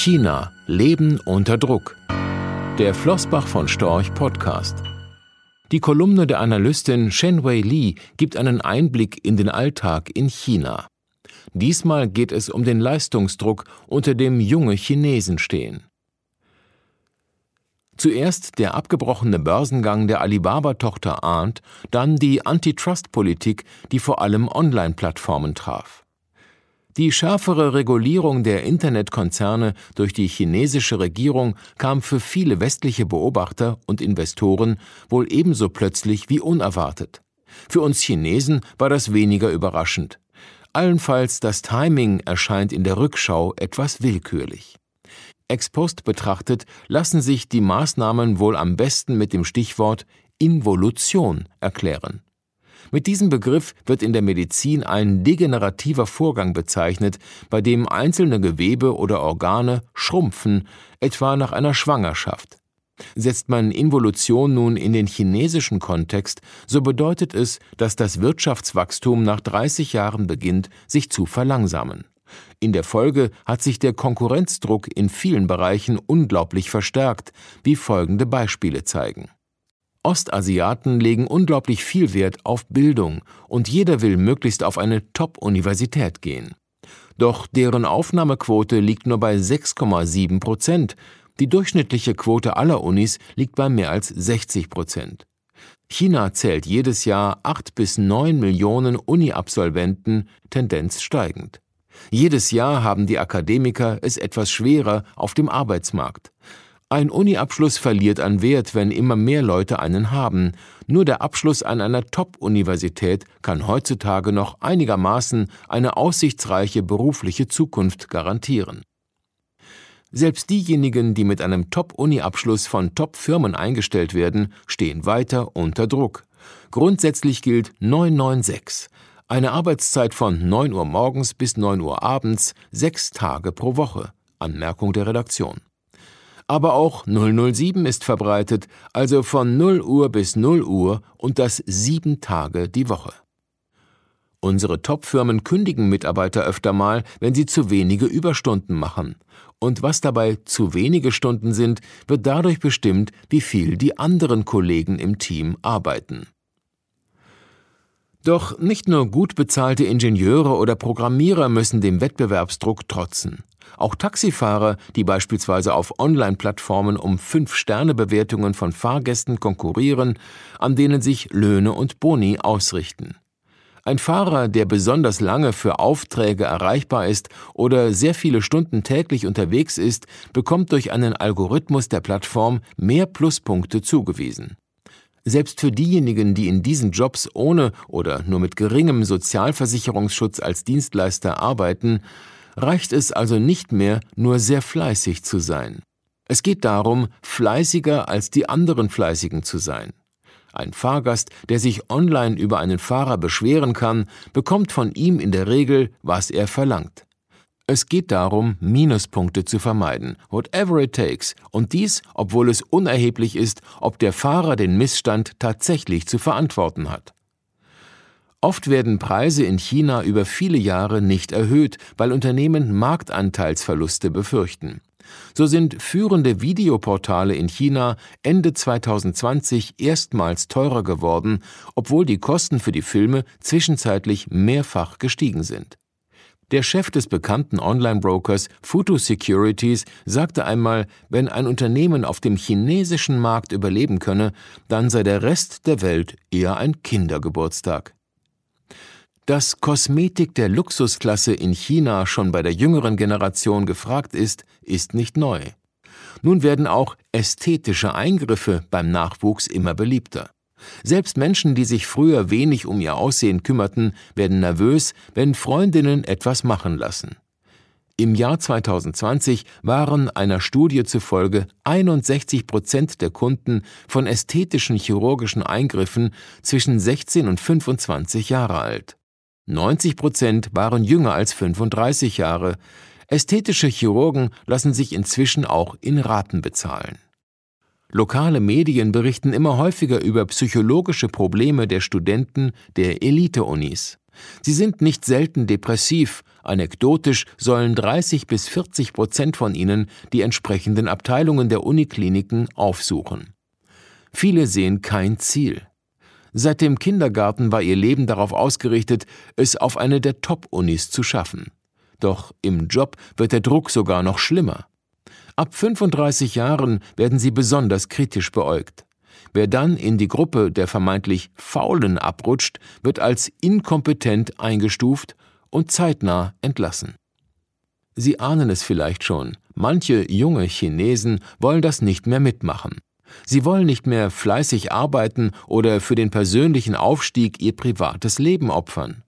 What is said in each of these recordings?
China Leben unter Druck. Der Flossbach von Storch Podcast. Die Kolumne der Analystin Shenwei Li gibt einen Einblick in den Alltag in China. Diesmal geht es um den Leistungsdruck, unter dem junge Chinesen stehen. Zuerst der abgebrochene Börsengang der Alibaba-Tochter Arndt, dann die Antitrust-Politik, die vor allem Online-Plattformen traf. Die schärfere Regulierung der Internetkonzerne durch die chinesische Regierung kam für viele westliche Beobachter und Investoren wohl ebenso plötzlich wie unerwartet. Für uns Chinesen war das weniger überraschend. Allenfalls das Timing erscheint in der Rückschau etwas willkürlich. Ex post betrachtet lassen sich die Maßnahmen wohl am besten mit dem Stichwort Involution erklären. Mit diesem Begriff wird in der Medizin ein degenerativer Vorgang bezeichnet, bei dem einzelne Gewebe oder Organe schrumpfen, etwa nach einer Schwangerschaft. Setzt man Involution nun in den chinesischen Kontext, so bedeutet es, dass das Wirtschaftswachstum nach 30 Jahren beginnt, sich zu verlangsamen. In der Folge hat sich der Konkurrenzdruck in vielen Bereichen unglaublich verstärkt, wie folgende Beispiele zeigen. Ostasiaten legen unglaublich viel Wert auf Bildung und jeder will möglichst auf eine Top-Universität gehen. Doch deren Aufnahmequote liegt nur bei 6,7 Prozent. Die durchschnittliche Quote aller Unis liegt bei mehr als 60 Prozent. China zählt jedes Jahr 8 bis 9 Millionen Uni-Absolventen, Tendenz steigend. Jedes Jahr haben die Akademiker es etwas schwerer auf dem Arbeitsmarkt. Ein Uni-Abschluss verliert an Wert, wenn immer mehr Leute einen haben. Nur der Abschluss an einer Top-Universität kann heutzutage noch einigermaßen eine aussichtsreiche berufliche Zukunft garantieren. Selbst diejenigen, die mit einem Top-Uni-Abschluss von Top-Firmen eingestellt werden, stehen weiter unter Druck. Grundsätzlich gilt 996. Eine Arbeitszeit von 9 Uhr morgens bis 9 Uhr abends, sechs Tage pro Woche. Anmerkung der Redaktion. Aber auch 007 ist verbreitet, also von 0 Uhr bis 0 Uhr und das sieben Tage die Woche. Unsere Top-Firmen kündigen Mitarbeiter öfter mal, wenn sie zu wenige Überstunden machen. Und was dabei zu wenige Stunden sind, wird dadurch bestimmt, wie viel die anderen Kollegen im Team arbeiten. Doch nicht nur gut bezahlte Ingenieure oder Programmierer müssen dem Wettbewerbsdruck trotzen. Auch Taxifahrer, die beispielsweise auf Online-Plattformen um Fünf-Sterne-Bewertungen von Fahrgästen konkurrieren, an denen sich Löhne und Boni ausrichten. Ein Fahrer, der besonders lange für Aufträge erreichbar ist oder sehr viele Stunden täglich unterwegs ist, bekommt durch einen Algorithmus der Plattform mehr Pluspunkte zugewiesen. Selbst für diejenigen, die in diesen Jobs ohne oder nur mit geringem Sozialversicherungsschutz als Dienstleister arbeiten, reicht es also nicht mehr, nur sehr fleißig zu sein. Es geht darum, fleißiger als die anderen Fleißigen zu sein. Ein Fahrgast, der sich online über einen Fahrer beschweren kann, bekommt von ihm in der Regel, was er verlangt. Es geht darum, Minuspunkte zu vermeiden, whatever it takes, und dies, obwohl es unerheblich ist, ob der Fahrer den Missstand tatsächlich zu verantworten hat. Oft werden Preise in China über viele Jahre nicht erhöht, weil Unternehmen Marktanteilsverluste befürchten. So sind führende Videoportale in China Ende 2020 erstmals teurer geworden, obwohl die Kosten für die Filme zwischenzeitlich mehrfach gestiegen sind. Der Chef des bekannten Online-Brokers Futu Securities sagte einmal, wenn ein Unternehmen auf dem chinesischen Markt überleben könne, dann sei der Rest der Welt eher ein Kindergeburtstag. Dass Kosmetik der Luxusklasse in China schon bei der jüngeren Generation gefragt ist, ist nicht neu. Nun werden auch ästhetische Eingriffe beim Nachwuchs immer beliebter. Selbst Menschen, die sich früher wenig um ihr Aussehen kümmerten, werden nervös, wenn Freundinnen etwas machen lassen. Im Jahr 2020 waren einer Studie zufolge 61 Prozent der Kunden von ästhetischen chirurgischen Eingriffen zwischen 16 und 25 Jahre alt. 90 Prozent waren jünger als 35 Jahre. Ästhetische Chirurgen lassen sich inzwischen auch in Raten bezahlen. Lokale Medien berichten immer häufiger über psychologische Probleme der Studenten der Elite-Unis. Sie sind nicht selten depressiv, anekdotisch sollen 30 bis 40 Prozent von ihnen die entsprechenden Abteilungen der Unikliniken aufsuchen. Viele sehen kein Ziel. Seit dem Kindergarten war ihr Leben darauf ausgerichtet, es auf eine der Top-Unis zu schaffen. Doch im Job wird der Druck sogar noch schlimmer. Ab 35 Jahren werden sie besonders kritisch beäugt. Wer dann in die Gruppe der vermeintlich Faulen abrutscht, wird als inkompetent eingestuft und zeitnah entlassen. Sie ahnen es vielleicht schon, manche junge Chinesen wollen das nicht mehr mitmachen. Sie wollen nicht mehr fleißig arbeiten oder für den persönlichen Aufstieg ihr privates Leben opfern.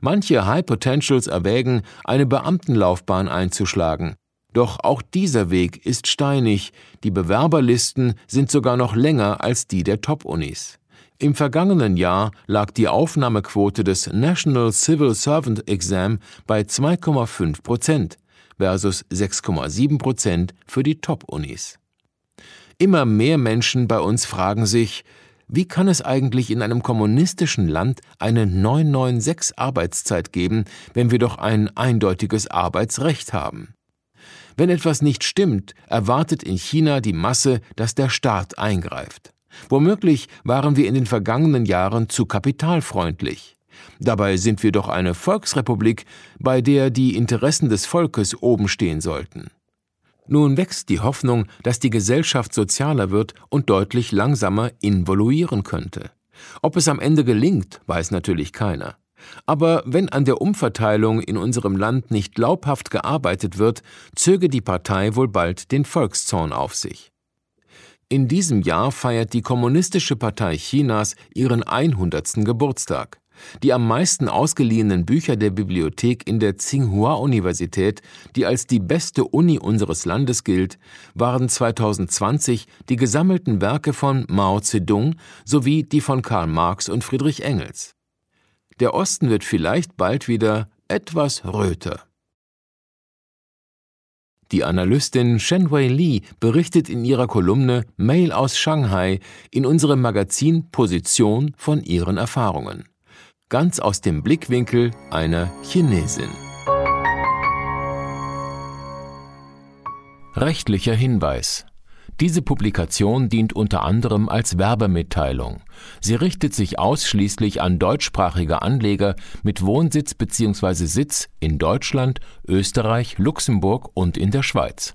Manche High Potentials erwägen, eine Beamtenlaufbahn einzuschlagen, doch auch dieser Weg ist steinig, die Bewerberlisten sind sogar noch länger als die der Top-Unis. Im vergangenen Jahr lag die Aufnahmequote des National Civil Servant Exam bei 2,5 Prozent versus 6,7 Prozent für die Top-Unis. Immer mehr Menschen bei uns fragen sich, wie kann es eigentlich in einem kommunistischen Land eine 996 Arbeitszeit geben, wenn wir doch ein eindeutiges Arbeitsrecht haben? Wenn etwas nicht stimmt, erwartet in China die Masse, dass der Staat eingreift. Womöglich waren wir in den vergangenen Jahren zu kapitalfreundlich. Dabei sind wir doch eine Volksrepublik, bei der die Interessen des Volkes oben stehen sollten. Nun wächst die Hoffnung, dass die Gesellschaft sozialer wird und deutlich langsamer involuieren könnte. Ob es am Ende gelingt, weiß natürlich keiner. Aber wenn an der Umverteilung in unserem Land nicht glaubhaft gearbeitet wird, zöge die Partei wohl bald den Volkszorn auf sich. In diesem Jahr feiert die Kommunistische Partei Chinas ihren 100. Geburtstag. Die am meisten ausgeliehenen Bücher der Bibliothek in der Tsinghua-Universität, die als die beste Uni unseres Landes gilt, waren 2020 die gesammelten Werke von Mao Zedong sowie die von Karl Marx und Friedrich Engels. Der Osten wird vielleicht bald wieder etwas röter. Die Analystin Shenwei Li berichtet in ihrer Kolumne Mail aus Shanghai in unserem Magazin Position von ihren Erfahrungen. Ganz aus dem Blickwinkel einer Chinesin. Rechtlicher Hinweis diese Publikation dient unter anderem als Werbemitteilung. Sie richtet sich ausschließlich an deutschsprachige Anleger mit Wohnsitz bzw. Sitz in Deutschland, Österreich, Luxemburg und in der Schweiz.